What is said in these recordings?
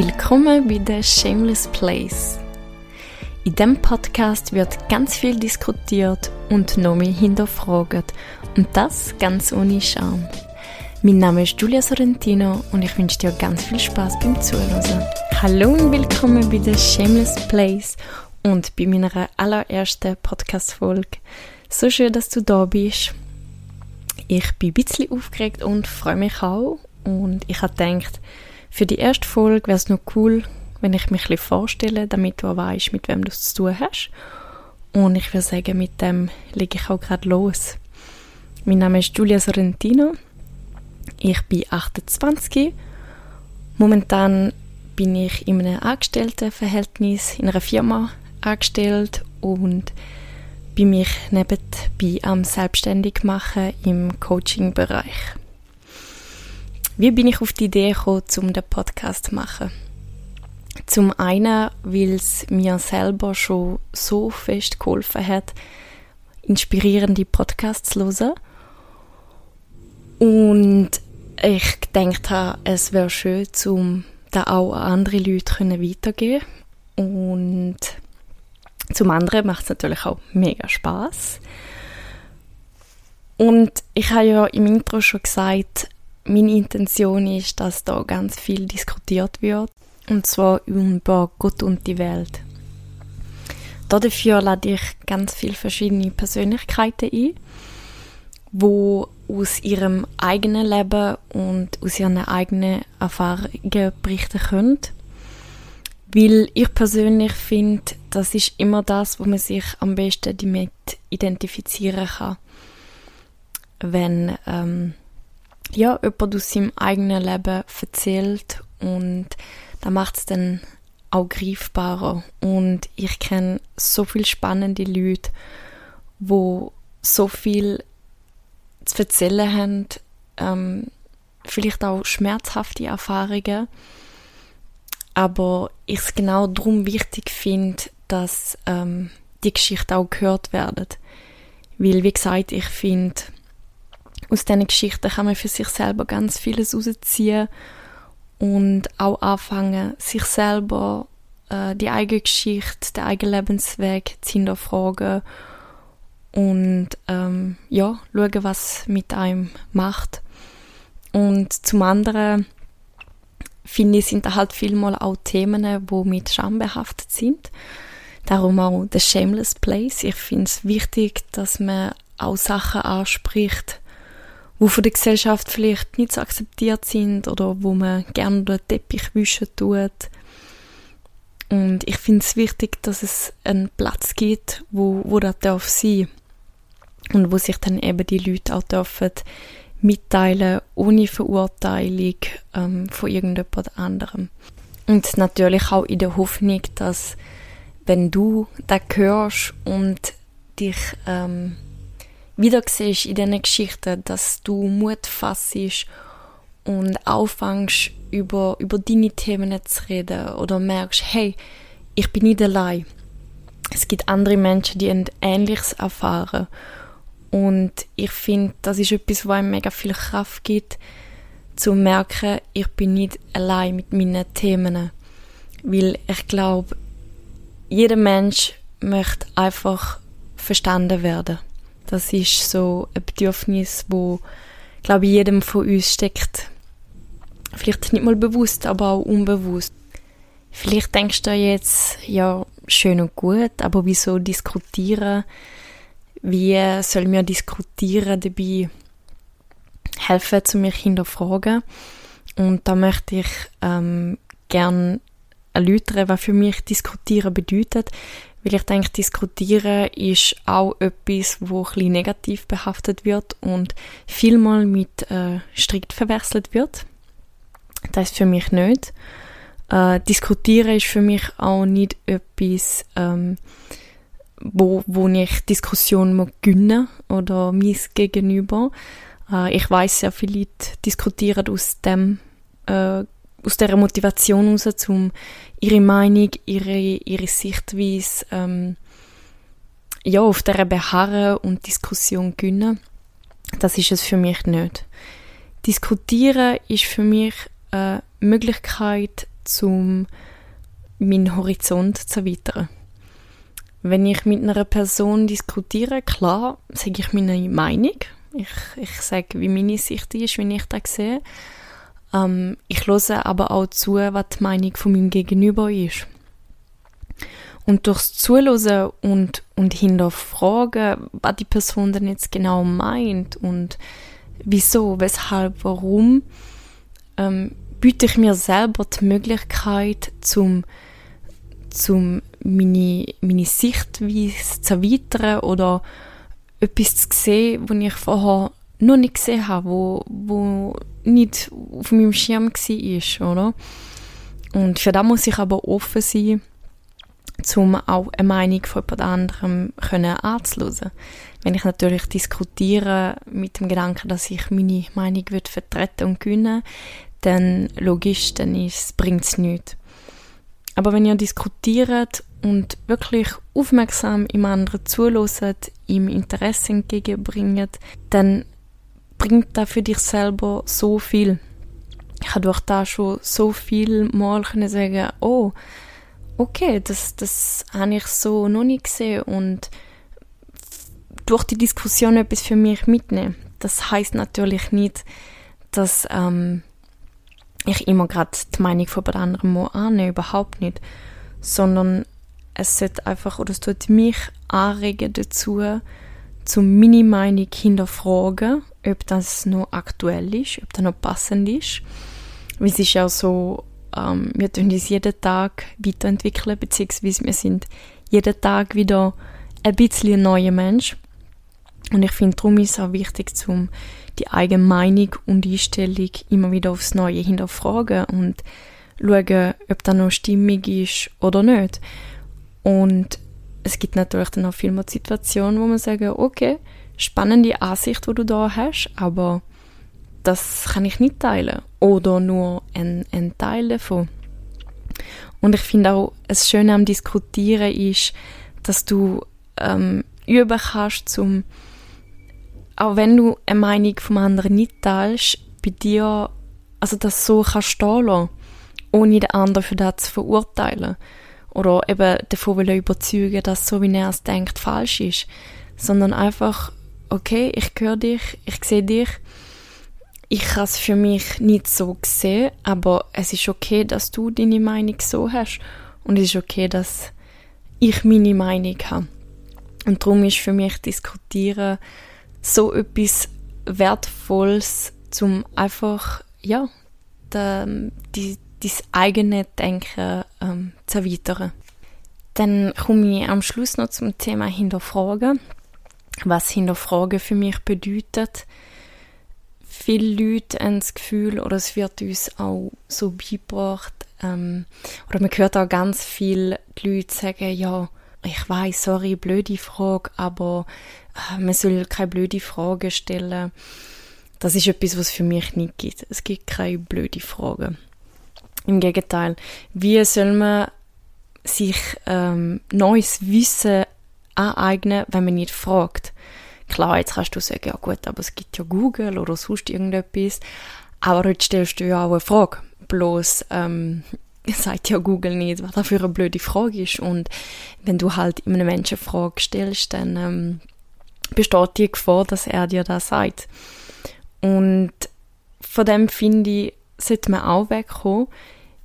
Willkommen bei The Shameless Place. In diesem Podcast wird ganz viel diskutiert und noch mehr hinterfragt. Und das ganz ohne Scham. Mein Name ist Julia Sorrentino und ich wünsche dir ganz viel Spaß beim Zuhören. Hallo und willkommen bei The Shameless Place und bei meiner allerersten Podcast-Folge. So schön, dass du da bist. Ich bin ein bisschen aufgeregt und freue mich auch. Und ich habe gedacht, für die erste Folge wäre es noch cool, wenn ich mich ein vorstelle, damit du weißt, mit wem du es zu tun hast. Und ich würde sagen, mit dem lege ich auch gerade los. Mein Name ist Giulia Sorrentino. Ich bin 28. Momentan bin ich in einem Angestelltenverhältnis in einer Firma angestellt und bin mich nebenbei am selbstständig machen im Coaching-Bereich. Wie bin ich auf die Idee gekommen, um den Podcast zu machen? Zum einen, weil es mir selber schon so fest geholfen hat, inspirierende Podcasts zu hören. Und ich gedacht habe, es wäre schön, um da auch an andere Leute weitergeben Und zum anderen macht es natürlich auch mega Spaß. Und ich habe ja im Intro schon gesagt, meine Intention ist, dass da ganz viel diskutiert wird. Und zwar über Gott und die Welt. Dafür lade ich ganz viele verschiedene Persönlichkeiten ein, wo aus ihrem eigenen Leben und aus ihren eigenen Erfahrungen berichten können. Weil ich persönlich finde, das ist immer das, wo man sich am besten damit identifizieren kann. Wenn ähm, ja, jemand aus seinem eigenen Leben erzählt und da macht es dann auch greifbarer. Und ich kenne so viele spannende Leute, wo so viel zu erzählen haben, ähm, vielleicht auch schmerzhafte Erfahrungen, aber ich es genau darum wichtig finde, dass ähm, die Geschichte auch gehört werden. Weil, wie gesagt, ich finde, aus diesen Geschichten kann man für sich selber ganz vieles rausziehen und auch anfangen, sich selber äh, die eigene Geschichte, den eigenen Lebensweg zu hinterfragen und ähm, ja, schauen, was mit einem macht. Und zum anderen finde ich, sind da halt vielmal auch Themen, die mit Scham behaftet sind. Darum auch The Shameless Place. Ich finde es wichtig, dass man auch Sachen anspricht, wo von der Gesellschaft vielleicht nicht so akzeptiert sind oder wo man gerne den Teppich wischen tut. Und ich finde es wichtig, dass es einen Platz gibt, wo, wo das darf sein und wo sich dann eben die Leute auch dürfen mitteilen, ohne Verurteilung ähm, von irgendjemand anderem. Und natürlich auch in der Hoffnung, dass wenn du das hörst und dich ähm, wieder siehst in diesen Geschichten, dass du Mut fassest und anfängst, über, über deine Themen zu reden oder merkst, hey, ich bin nicht allein. Es gibt andere Menschen, die Ähnliches erfahren. Und ich finde, das ist etwas, was einem mega viel Kraft gibt, zu merken, ich bin nicht allein mit meinen Themen. Weil ich glaube, jeder Mensch möchte einfach verstanden werden. Das ist so ein Bedürfnis, wo, glaube ich, jedem von uns steckt. Vielleicht nicht mal bewusst, aber auch unbewusst. Vielleicht denkst du jetzt, ja, schön und gut, aber wieso diskutieren? Wie soll mir diskutieren dabei helfen, zu mich hinterfragen? Und da möchte ich ähm, gern erläutern, was für mich diskutieren bedeutet, weil ich denke, diskutieren ist auch etwas, wo ein negativ behaftet wird und vielmal mit äh, strikt verwechselt wird. Das ist für mich nicht. Äh, diskutieren ist für mich auch nicht etwas, ähm, wo, wo ich Diskussion muss gewinnen oder mein Gegenüber. Äh, ich weiß sehr viele Leute diskutieren aus dem äh, aus dieser Motivation heraus, um ihre Meinung, ihre, ihre Sichtweise ähm, ja, auf dieser beharren und Diskussion gewinnen. Das ist es für mich nicht. Diskutieren ist für mich eine Möglichkeit, um meinen Horizont zu erweitern. Wenn ich mit einer Person diskutiere, klar, sage ich meine Meinung. Ich, ich sage, wie meine Sicht ist, wie ich das sehe. Ähm, ich höre aber auch zu, was die Meinung von meinem Gegenüber ist. Und durchs Zuhören und, und hinterfragen, was die Person denn jetzt genau meint und wieso, weshalb, warum, ähm, biete ich mir selber die Möglichkeit, zum, zum meine, meine Sichtweise zu erweitern oder etwas zu sehen, was ich vorher noch nicht gesehen habe, wo, wo nicht auf meinem Schirm war, oder? Und für das muss ich aber offen sein, um auch eine Meinung von jemand anderem können anzuhören. Wenn ich natürlich diskutiere mit dem Gedanken, dass ich meine Meinung vertreten und gewinnen dann logisch, dann bringt es nichts. Aber wenn ihr diskutiert und wirklich aufmerksam im anderen zuhört, ihm Interesse entgegenbringt, dann bringt das für dich selber so viel. Ich habe durch da schon so viel Mal können sagen, oh, okay, das, das habe ich so noch nicht gesehen und durch die Diskussion etwas für mich mitnehmen. Das heißt natürlich nicht, dass ähm, ich immer gerade die Meinung von anderen muss annehmen, überhaupt nicht. Sondern es sollte einfach, oder es tut mich anregen dazu, zum meine Meinung hinterfragen, ob das noch aktuell ist, ob das noch passend ist. Weil es ist ja so, ähm, wir tun uns jeden Tag weiterentwickeln, beziehungsweise wir sind jeden Tag wieder ein bisschen ein neuer Mensch. Und ich finde, darum ist es auch wichtig, zum die eigene Meinung und Einstellung immer wieder aufs Neue hinterfragen und schauen, ob das noch stimmig ist oder nicht. Und es gibt natürlich dann auch viel mehr Situationen, wo man sagen, okay, spannende Ansicht, wo du da hast, aber das kann ich nicht teilen oder nur ein, ein Teil davon. Und ich finde auch, das Schöne am Diskutieren ist, dass du ähm, üben kannst, zum auch wenn du eine Meinung vom anderen nicht teilst, bei dir, also das so kannst stehen lassen, ohne den anderen für das zu verurteilen. Oder eben davon will überzeugen, dass so wie er es denkt, falsch ist. Sondern einfach, okay, ich höre dich, ich sehe dich, ich habe es für mich nicht so gesehen, aber es ist okay, dass du deine Meinung so hast. Und es ist okay, dass ich meine Meinung habe. Und darum ist für mich Diskutieren so etwas Wertvolles, zum einfach, ja, de, die, dein eigene Denken ähm, zu erweitern. Dann komme ich am Schluss noch zum Thema Hinterfragen. Was Hinterfragen für mich bedeutet. Viele Leute haben das Gefühl, oder es wird uns auch so beigebracht, ähm, oder man hört auch ganz viele Leute sagen, ja, ich weiß, sorry, blöde Frage, aber äh, man soll keine blöde Fragen stellen. Das ist etwas, was es für mich nicht gibt. Es gibt keine blöde Fragen. Im Gegenteil, wie soll man sich ähm, neues Wissen aneignen, wenn man nicht fragt? Klar, jetzt kannst du sagen, ja gut, aber es gibt ja Google oder sonst irgendetwas. Aber jetzt stellst du ja auch eine Frage. Bloß ähm, sagt ja Google nicht, was das für eine blöde Frage ist. Und wenn du halt einem Menschen eine Frage stellst, dann ähm, besteht die Gefahr, dass er dir das sagt. Und von dem finde ich, sollte man auch wegkommen,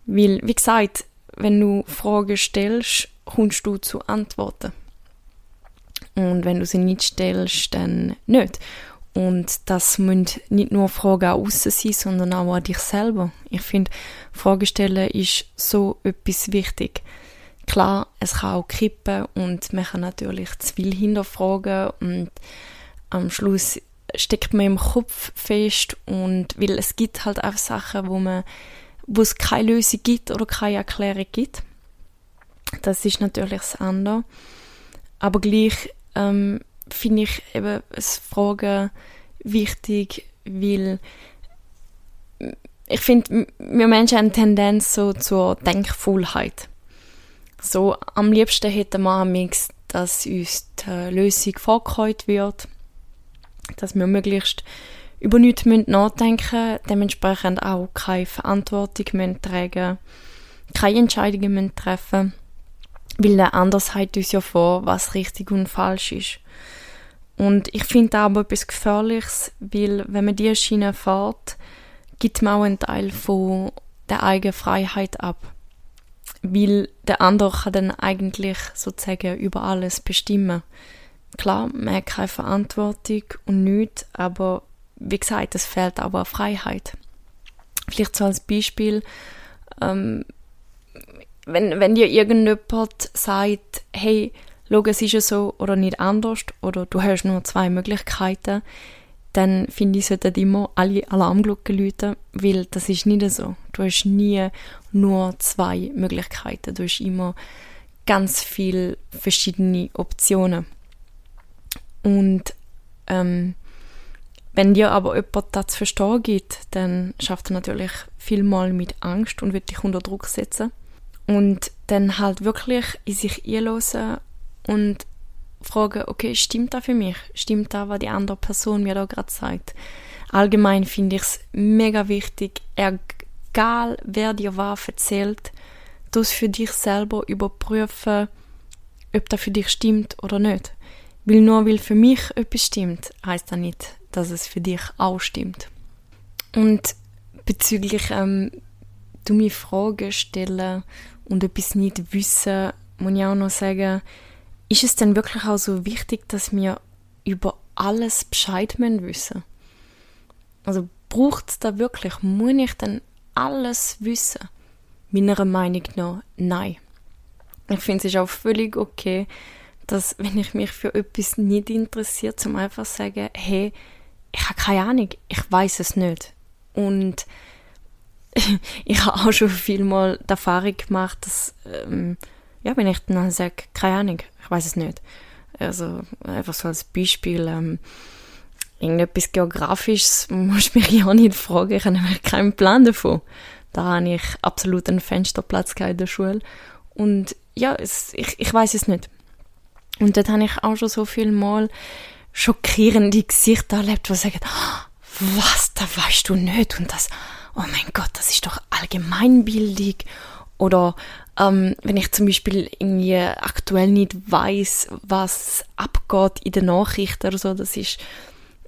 weil, wie gesagt, wenn du Fragen stellst, kommst du zu Antworten. Und wenn du sie nicht stellst, dann nicht. Und das müssen nicht nur Fragen an außen sein, sondern auch an dich selber. Ich finde, Fragen stellen ist so etwas wichtig. Klar, es kann auch kippen und man kann natürlich zu viel hinterfragen und am Schluss steckt man im Kopf fest und weil es gibt halt auch Sachen, wo man wo es keine Lösung gibt oder keine Erklärung gibt. Das ist natürlich das andere. Aber gleich ähm, finde ich eben das Fragen wichtig, weil ich finde, wir Menschen haben eine Tendenz so zur Denkfaulheit. So, am liebsten hätten wir amix, dass uns die Lösung vorgehalten wird, dass wir möglichst über nichts nachdenken müssen, dementsprechend auch keine Verantwortung müssen tragen keine Entscheidungen treffen müssen, weil der andere sagt uns ja vor, was richtig und falsch ist. Und ich finde aber etwas Gefährliches, weil wenn man diese Schiene fährt, gibt man auch einen Teil von der eigenen Freiheit ab. Weil der andere kann dann eigentlich sozusagen über alles bestimmen. Klar, man hat keine Verantwortung und nichts, aber wie gesagt, es fehlt aber Freiheit. Vielleicht so als Beispiel, ähm, wenn, wenn dir irgendjemand sagt, hey, schau, es ist ja so oder nicht anders oder du hast nur zwei Möglichkeiten, dann finde ich, sollten immer alle Alarmglocken läuten, weil das ist nicht so. Du hast nie nur zwei Möglichkeiten, du hast immer ganz viele verschiedene Optionen. Und ähm, wenn dir aber jemand das zu verstehen gibt, dann schafft er natürlich viel mal mit Angst und wird dich unter Druck setzen. Und dann halt wirklich in sich einlösen und fragen, okay, stimmt das für mich? Stimmt das, was die andere Person mir da gerade sagt? Allgemein finde ich es mega wichtig, egal wer dir was erzählt, das für dich selber überprüfen, ob das für dich stimmt oder nicht. Weil nur weil für mich etwas stimmt, heißt das nicht, dass es für dich auch stimmt. Und bezüglich ähm, du mir Fragen stellen und etwas nicht wissen, muss ich auch noch sagen, ist es denn wirklich auch so wichtig, dass wir über alles Bescheid wissen? Also braucht es da wirklich, muss ich denn alles wissen? Meiner Meinung nach, nein. Ich finde es auch völlig okay, dass wenn ich mich für etwas nicht interessiert, zum einfach sagen, hey, ich habe keine Ahnung, ich weiß es nicht. Und ich habe auch schon viel mal die Erfahrung gemacht, dass, ähm, ja, wenn ich dann sage, keine Ahnung, ich weiß es nicht. Also einfach so als Beispiel, ähm, irgendetwas Geografisches muss mich ja nicht fragen, ich habe keinen Plan davon. Da habe ich absolut einen Fensterplatz in der Schule. Und ja, es, ich, ich weiß es nicht. Und dort habe ich auch schon so viel Mal schockierende Gesichter erlebt, die sagen, was, da weißt du nicht und das, oh mein Gott, das ist doch Allgemeinbildung oder ähm, wenn ich zum Beispiel irgendwie aktuell nicht weiß, was abgeht in den Nachrichten oder so, das ist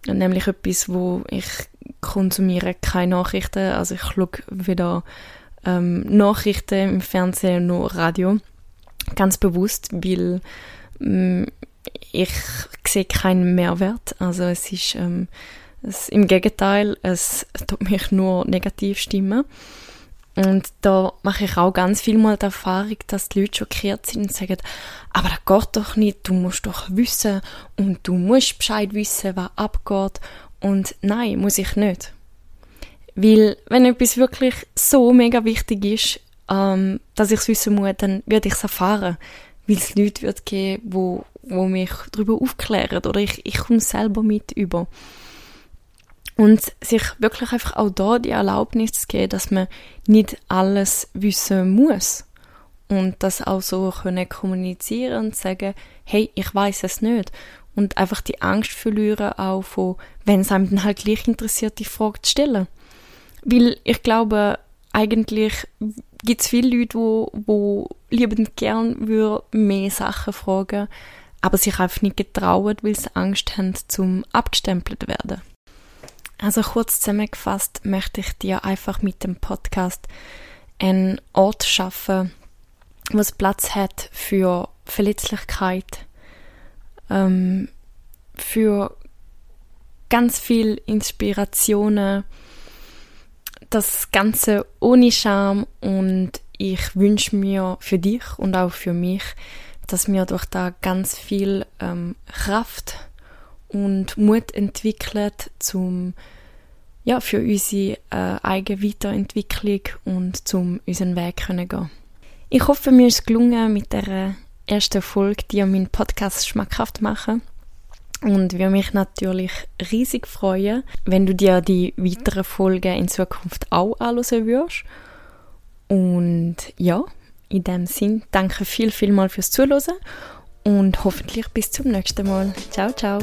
nämlich etwas, wo ich konsumiere keine Nachrichten, also ich schaue weder ähm, Nachrichten im Fernsehen noch Radio, ganz bewusst, weil ähm, ich sehe keinen Mehrwert. Also es ist ähm, es, im Gegenteil, es tut mich nur negativ stimmen. Und da mache ich auch ganz viel mal die Erfahrung, dass die Leute schockiert sind und sagen, aber das geht doch nicht, du musst doch wissen und du musst Bescheid wissen, was abgeht. Und nein, muss ich nicht. Weil, wenn etwas wirklich so mega wichtig ist, ähm, dass ich es wissen muss, dann werde ich es erfahren weil es Leute wird geben, wo, wo mich darüber aufklären oder ich, ich komme selber mit über. Und sich wirklich einfach auch da die Erlaubnis zu geben, dass man nicht alles wissen muss. Und das auch so können kommunizieren und sagen, hey, ich weiß es nicht. Und einfach die Angst verlieren auch von, wenn es einem dann halt gleich interessiert, die Frage zu stellen. Weil ich glaube, eigentlich gibt es viele Leute, wo, wo liebend gern mehr Sachen fragen, aber sich einfach nicht getrauen, weil sie Angst haben, zum abgestempelt werden. Also kurz zusammengefasst möchte ich dir einfach mit dem Podcast einen Ort schaffen, wo es Platz hat für Verletzlichkeit, ähm, für ganz viel Inspirationen, das Ganze ohne Scham und ich wünsche mir für dich und auch für mich, dass wir durch da ganz viel ähm, Kraft und Mut entwickelt zum ja für unsere äh, eigene Weiterentwicklung und zum unseren Weg können gehen. Ich hoffe, mir ist gelungen mit der ersten Folge, die meinen Podcast schmackhaft machen und würde mich natürlich riesig freuen, wenn du dir die weiteren Folgen in Zukunft auch anschauen würdest. Und ja, in dem Sinn, danke viel, viel mal fürs Zuhören und hoffentlich bis zum nächsten Mal. Ciao, ciao.